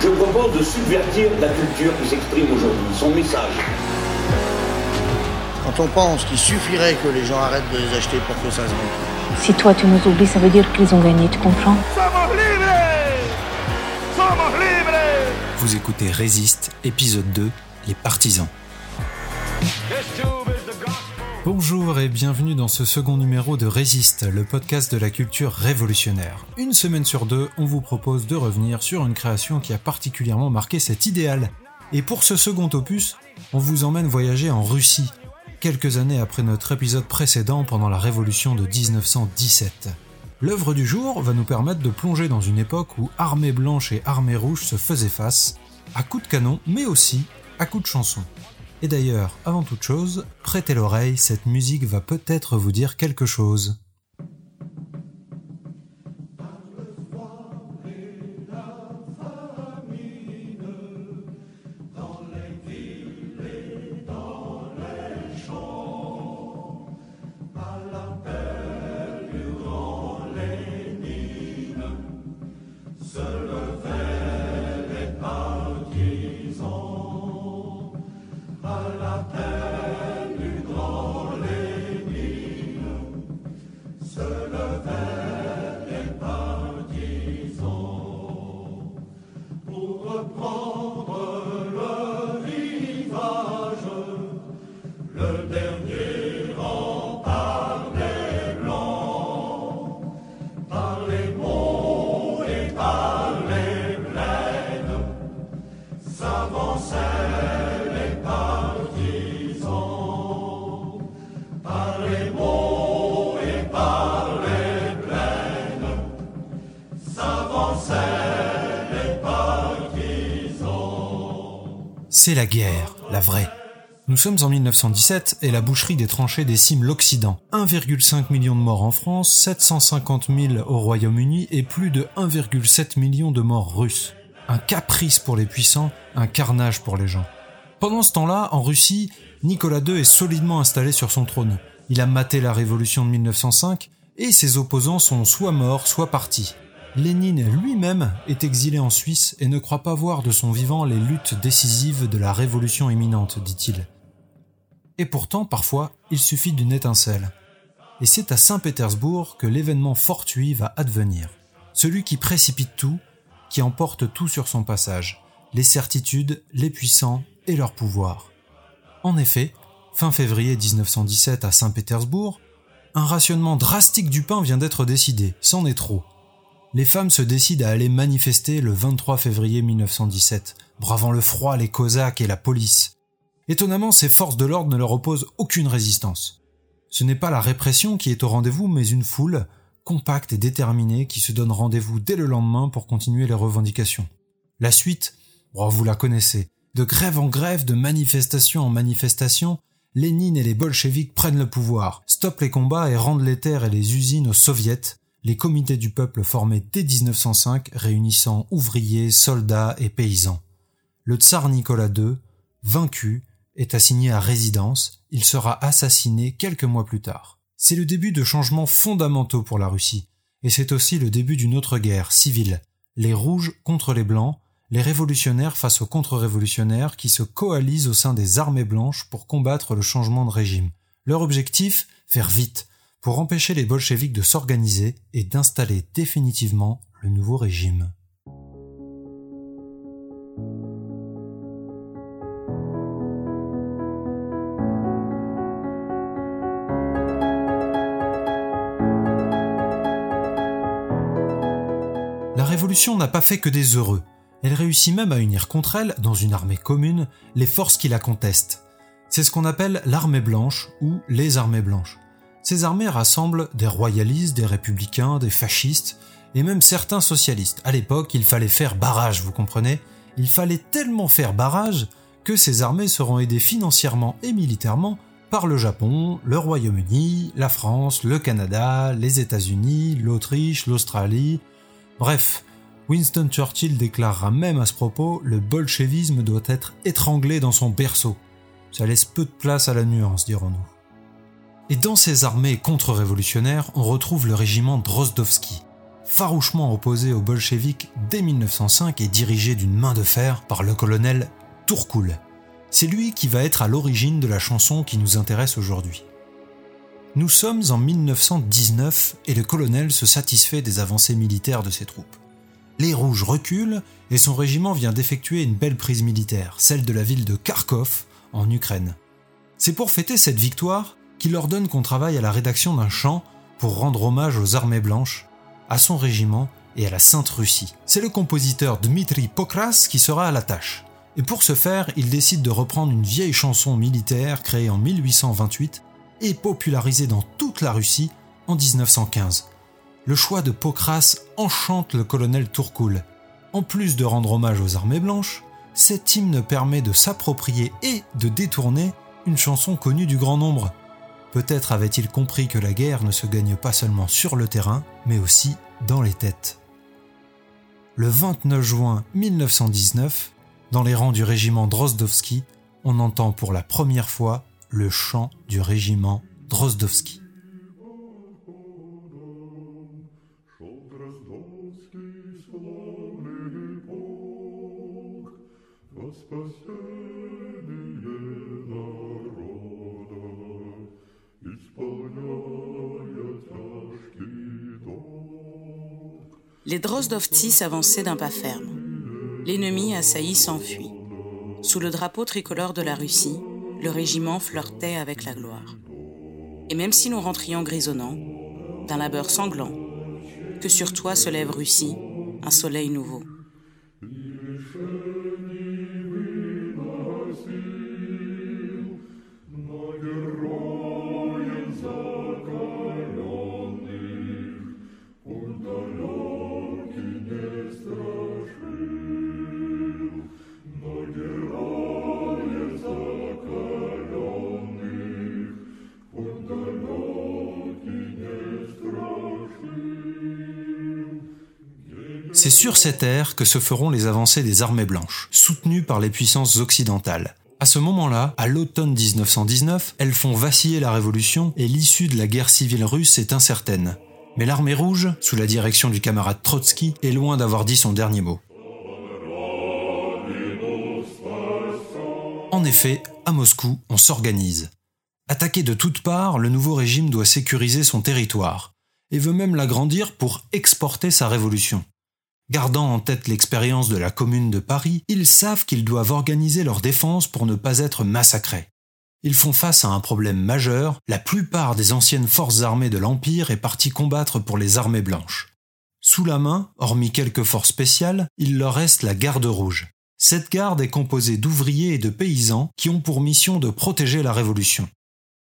Je propose de subvertir la culture qui s'exprime aujourd'hui, son message. Quand on pense qu'il suffirait que les gens arrêtent de les acheter pour que ça se vende. Si toi tu nous oublies, ça veut dire qu'ils ont gagné, tu comprends? Vous écoutez Résiste, épisode 2, Les partisans. Bonjour et bienvenue dans ce second numéro de Résiste, le podcast de la culture révolutionnaire. Une semaine sur deux, on vous propose de revenir sur une création qui a particulièrement marqué cet idéal. Et pour ce second opus, on vous emmène voyager en Russie, quelques années après notre épisode précédent pendant la révolution de 1917. L'œuvre du jour va nous permettre de plonger dans une époque où armée blanche et armée rouge se faisaient face, à coups de canon, mais aussi à coups de chansons. Et d'ailleurs, avant toute chose, prêtez l'oreille, cette musique va peut-être vous dire quelque chose. C'est la guerre, la vraie. Nous sommes en 1917 et la boucherie des tranchées décime l'Occident. 1,5 million de morts en France, 750 000 au Royaume-Uni et plus de 1,7 million de morts russes. Un caprice pour les puissants, un carnage pour les gens. Pendant ce temps-là, en Russie, Nicolas II est solidement installé sur son trône. Il a maté la révolution de 1905 et ses opposants sont soit morts, soit partis. Lénine lui-même est exilé en Suisse et ne croit pas voir de son vivant les luttes décisives de la révolution imminente, dit-il. Et pourtant, parfois, il suffit d'une étincelle. Et c'est à Saint-Pétersbourg que l'événement fortuit va advenir. Celui qui précipite tout, qui emporte tout sur son passage, les certitudes, les puissants et leur pouvoir. En effet, fin février 1917 à Saint-Pétersbourg, un rationnement drastique du pain vient d'être décidé, c'en est trop les femmes se décident à aller manifester le 23 février 1917, bravant le froid, les cosaques et la police. Étonnamment, ces forces de l'ordre ne leur opposent aucune résistance. Ce n'est pas la répression qui est au rendez-vous, mais une foule, compacte et déterminée, qui se donne rendez-vous dès le lendemain pour continuer les revendications. La suite, oh, vous la connaissez. De grève en grève, de manifestation en manifestation, Lénine et les bolcheviks prennent le pouvoir, stoppent les combats et rendent les terres et les usines aux soviets, les comités du peuple formés dès 1905 réunissant ouvriers, soldats et paysans. Le tsar Nicolas II, vaincu, est assigné à résidence, il sera assassiné quelques mois plus tard. C'est le début de changements fondamentaux pour la Russie, et c'est aussi le début d'une autre guerre civile, les rouges contre les blancs, les révolutionnaires face aux contre-révolutionnaires qui se coalisent au sein des armées blanches pour combattre le changement de régime. Leur objectif, faire vite, pour empêcher les bolcheviks de s'organiser et d'installer définitivement le nouveau régime. La révolution n'a pas fait que des heureux. Elle réussit même à unir contre elle, dans une armée commune, les forces qui la contestent. C'est ce qu'on appelle l'armée blanche ou les armées blanches. Ces armées rassemblent des royalistes, des républicains, des fascistes et même certains socialistes. À l'époque, il fallait faire barrage, vous comprenez? Il fallait tellement faire barrage que ces armées seront aidées financièrement et militairement par le Japon, le Royaume-Uni, la France, le Canada, les États-Unis, l'Autriche, l'Australie. Bref, Winston Churchill déclarera même à ce propos le bolchevisme doit être étranglé dans son berceau. Ça laisse peu de place à la nuance, dirons-nous. Et dans ces armées contre-révolutionnaires, on retrouve le régiment Drozdovski, farouchement opposé aux bolcheviks dès 1905 et dirigé d'une main de fer par le colonel Tourkoul. C'est lui qui va être à l'origine de la chanson qui nous intéresse aujourd'hui. Nous sommes en 1919 et le colonel se satisfait des avancées militaires de ses troupes. Les Rouges reculent et son régiment vient d'effectuer une belle prise militaire, celle de la ville de Kharkov en Ukraine. C'est pour fêter cette victoire qu'il ordonne qu'on travaille à la rédaction d'un chant pour rendre hommage aux armées blanches, à son régiment et à la Sainte Russie. C'est le compositeur Dmitri Pokras qui sera à la tâche. Et pour ce faire, il décide de reprendre une vieille chanson militaire créée en 1828 et popularisée dans toute la Russie en 1915. Le choix de Pokras enchante le colonel Tourkoul. En plus de rendre hommage aux armées blanches, cet hymne permet de s'approprier et de détourner une chanson connue du grand nombre. Peut-être avait-il compris que la guerre ne se gagne pas seulement sur le terrain, mais aussi dans les têtes. Le 29 juin 1919, dans les rangs du régiment Drozdovski, on entend pour la première fois le chant du régiment Drozdovski. Les Drozdovtsi s'avançaient d'un pas ferme. L'ennemi assailli s'enfuit. Sous le drapeau tricolore de la Russie, le régiment flirtait avec la gloire. Et même si nous rentrions grisonnants, d'un labeur sanglant, que sur toi se lève Russie, un soleil nouveau. C'est sur cette ère que se feront les avancées des armées blanches, soutenues par les puissances occidentales. À ce moment-là, à l'automne 1919, elles font vaciller la révolution et l'issue de la guerre civile russe est incertaine. Mais l'armée rouge, sous la direction du camarade Trotsky, est loin d'avoir dit son dernier mot. En effet, à Moscou, on s'organise. Attaqué de toutes parts, le nouveau régime doit sécuriser son territoire et veut même l'agrandir pour exporter sa révolution. Gardant en tête l'expérience de la Commune de Paris, ils savent qu'ils doivent organiser leur défense pour ne pas être massacrés. Ils font face à un problème majeur, la plupart des anciennes forces armées de l'Empire est partie combattre pour les armées blanches. Sous la main, hormis quelques forces spéciales, il leur reste la garde rouge. Cette garde est composée d'ouvriers et de paysans qui ont pour mission de protéger la révolution.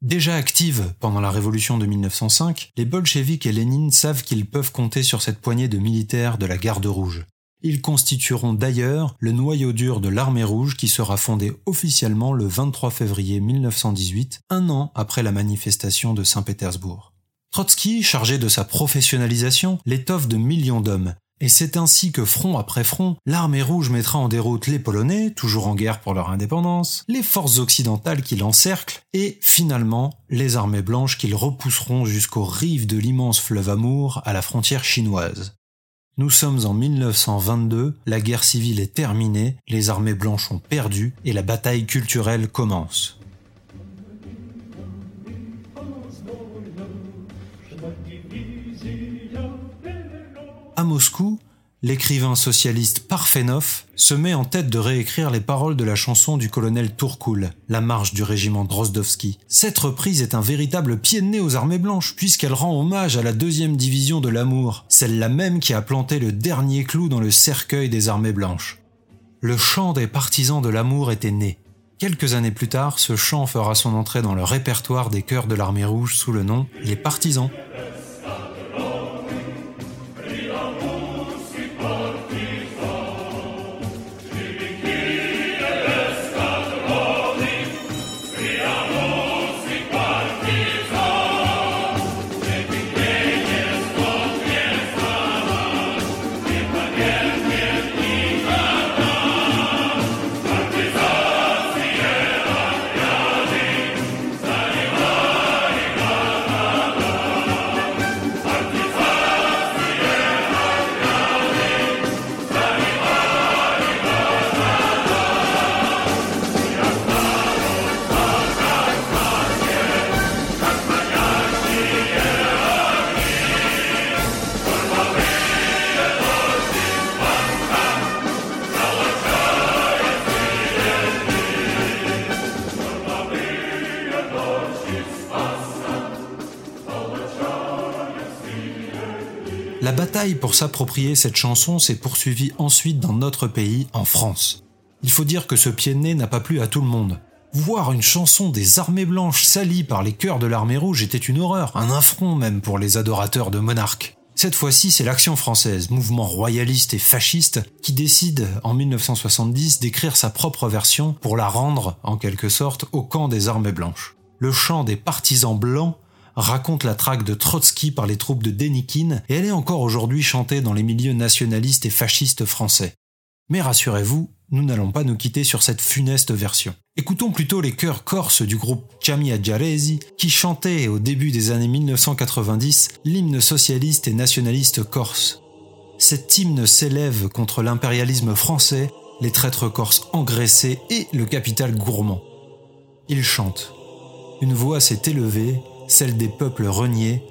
Déjà active pendant la révolution de 1905, les bolcheviks et Lénine savent qu'ils peuvent compter sur cette poignée de militaires de la Garde rouge. Ils constitueront d'ailleurs le noyau dur de l'armée rouge qui sera fondée officiellement le 23 février 1918, un an après la manifestation de Saint-Pétersbourg. Trotsky, chargé de sa professionnalisation, l'étoffe de millions d'hommes, et c'est ainsi que front après front, l'armée rouge mettra en déroute les Polonais, toujours en guerre pour leur indépendance, les forces occidentales qui l'encerclent, et finalement les armées blanches qu'ils repousseront jusqu'aux rives de l'immense fleuve Amour à la frontière chinoise. Nous sommes en 1922, la guerre civile est terminée, les armées blanches ont perdu et la bataille culturelle commence. Moscou, l'écrivain socialiste Parfenov se met en tête de réécrire les paroles de la chanson du colonel Tourkoul, La marche du régiment Drozdovski. Cette reprise est un véritable pied de nez aux armées blanches, puisqu'elle rend hommage à la deuxième division de l'amour, celle-là même qui a planté le dernier clou dans le cercueil des armées blanches. Le chant des partisans de l'amour était né. Quelques années plus tard, ce chant fera son entrée dans le répertoire des chœurs de l'armée rouge sous le nom Les Partisans. Pour s'approprier cette chanson s'est poursuivie ensuite dans notre pays, en France. Il faut dire que ce pied de nez n'a pas plu à tout le monde. Voir une chanson des armées blanches salie par les chœurs de l'armée rouge était une horreur, un affront même pour les adorateurs de monarques. Cette fois-ci, c'est l'Action française, mouvement royaliste et fasciste, qui décide en 1970 d'écrire sa propre version pour la rendre, en quelque sorte, au camp des armées blanches. Le chant des partisans blancs raconte la traque de Trotsky par les troupes de Denikin et elle est encore aujourd'hui chantée dans les milieux nationalistes et fascistes français. Mais rassurez-vous, nous n'allons pas nous quitter sur cette funeste version. Écoutons plutôt les chœurs corses du groupe Chamia Jaresi qui chantaient au début des années 1990 l'hymne socialiste et nationaliste corse. Cet hymne s'élève contre l'impérialisme français, les traîtres corses engraissés et le capital gourmand. Il chante. Une voix s'est élevée, celle des peuples reniés.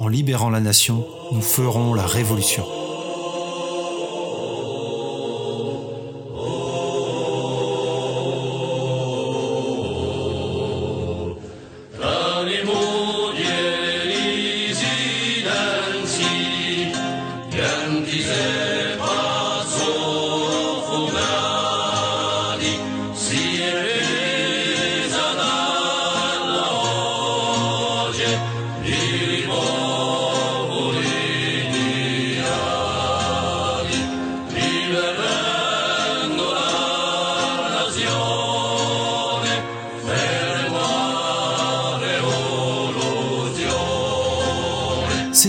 En libérant la nation, nous ferons la révolution.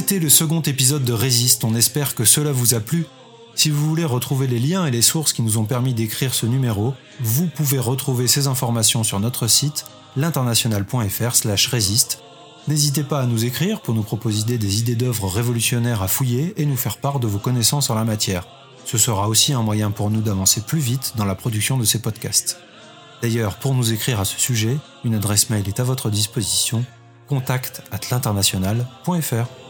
C'était le second épisode de Résiste, on espère que cela vous a plu. Si vous voulez retrouver les liens et les sources qui nous ont permis d'écrire ce numéro, vous pouvez retrouver ces informations sur notre site l'international.fr slash résiste. N'hésitez pas à nous écrire pour nous proposer des idées d'œuvres révolutionnaires à fouiller et nous faire part de vos connaissances en la matière. Ce sera aussi un moyen pour nous d'avancer plus vite dans la production de ces podcasts. D'ailleurs, pour nous écrire à ce sujet, une adresse mail est à votre disposition contact at l'international.fr.